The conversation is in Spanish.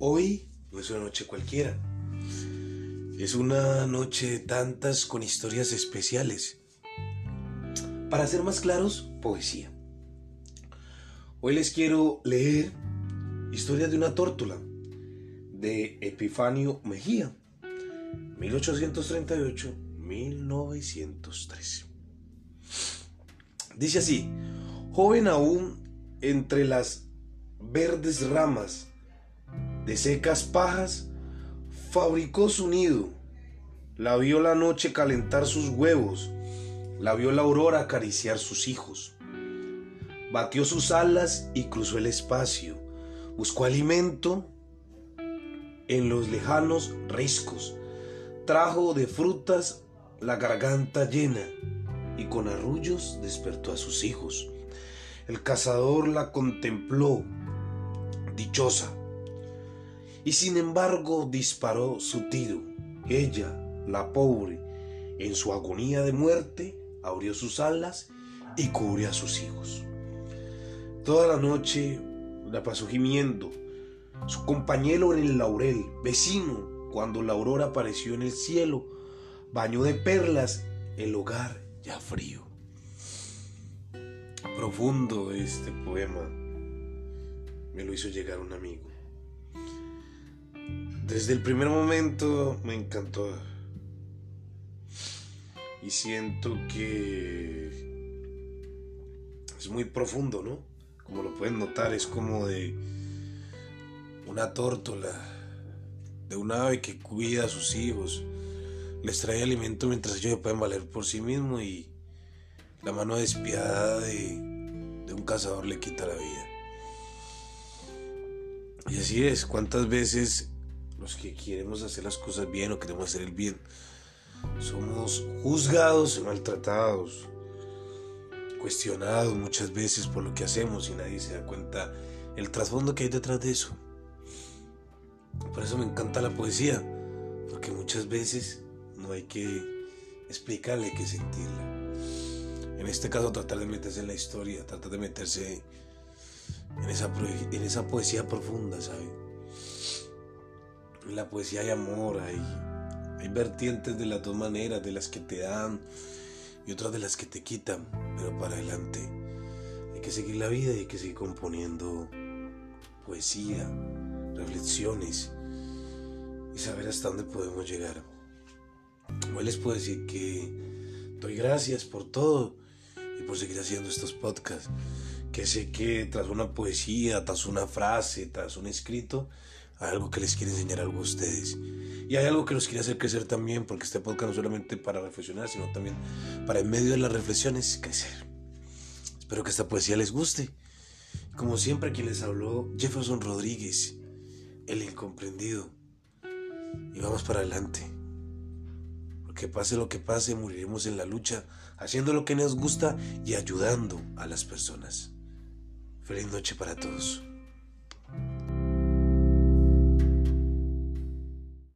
no es una noche cualquiera. Es una noche de tantas con historias especiales. Para ser más claros, poesía. Hoy les quiero leer Historia de una tórtola de Epifanio Mejía, 1838-1913. Dice así, joven aún entre las verdes ramas de secas pajas, fabricó su nido, la vio la noche calentar sus huevos, la vio la aurora acariciar sus hijos. Batió sus alas y cruzó el espacio, buscó alimento en los lejanos riscos, trajo de frutas la garganta llena y con arrullos despertó a sus hijos. El cazador la contempló, dichosa, y sin embargo disparó su tiro. Ella, la pobre, en su agonía de muerte, abrió sus alas y cubrió a sus hijos. Toda la noche la pasó gimiendo. Su compañero en el laurel, vecino, cuando la aurora apareció en el cielo, bañó de perlas el hogar ya frío. Profundo este poema me lo hizo llegar un amigo. Desde el primer momento me encantó. Y siento que es muy profundo, ¿no? Como lo pueden notar, es como de una tórtola, de un ave que cuida a sus hijos, les trae alimento mientras ellos pueden valer por sí mismos y la mano despiadada de, de un cazador le quita la vida. Y así es, cuántas veces los que queremos hacer las cosas bien o queremos hacer el bien, somos juzgados y maltratados, cuestionados muchas veces por lo que hacemos y nadie se da cuenta el trasfondo que hay detrás de eso. Por eso me encanta la poesía, porque muchas veces no hay que explicarle, hay que sentirla. En este caso tratar de meterse en la historia, tratar de meterse en esa, en esa poesía profunda, ¿sabes? En la poesía hay amor, hay, hay vertientes de las dos maneras, de las que te dan y otras de las que te quitan, pero para adelante. Hay que seguir la vida y hay que seguir componiendo poesía, reflexiones y saber hasta dónde podemos llegar. Hoy les puedo decir que doy gracias por todo y por seguir haciendo estos podcasts. Que sé que tras una poesía, tras una frase, tras un escrito, hay algo que les quiere enseñar algo a ustedes. Y hay algo que los quiere hacer crecer también, porque este podcast no solamente para reflexionar, sino también para en medio de las reflexiones crecer. Espero que esta poesía les guste. Como siempre, quien les habló, Jefferson Rodríguez, el incomprendido. Y vamos para adelante. Porque pase lo que pase, moriremos en la lucha, haciendo lo que nos gusta y ayudando a las personas. Feliz noche para todos.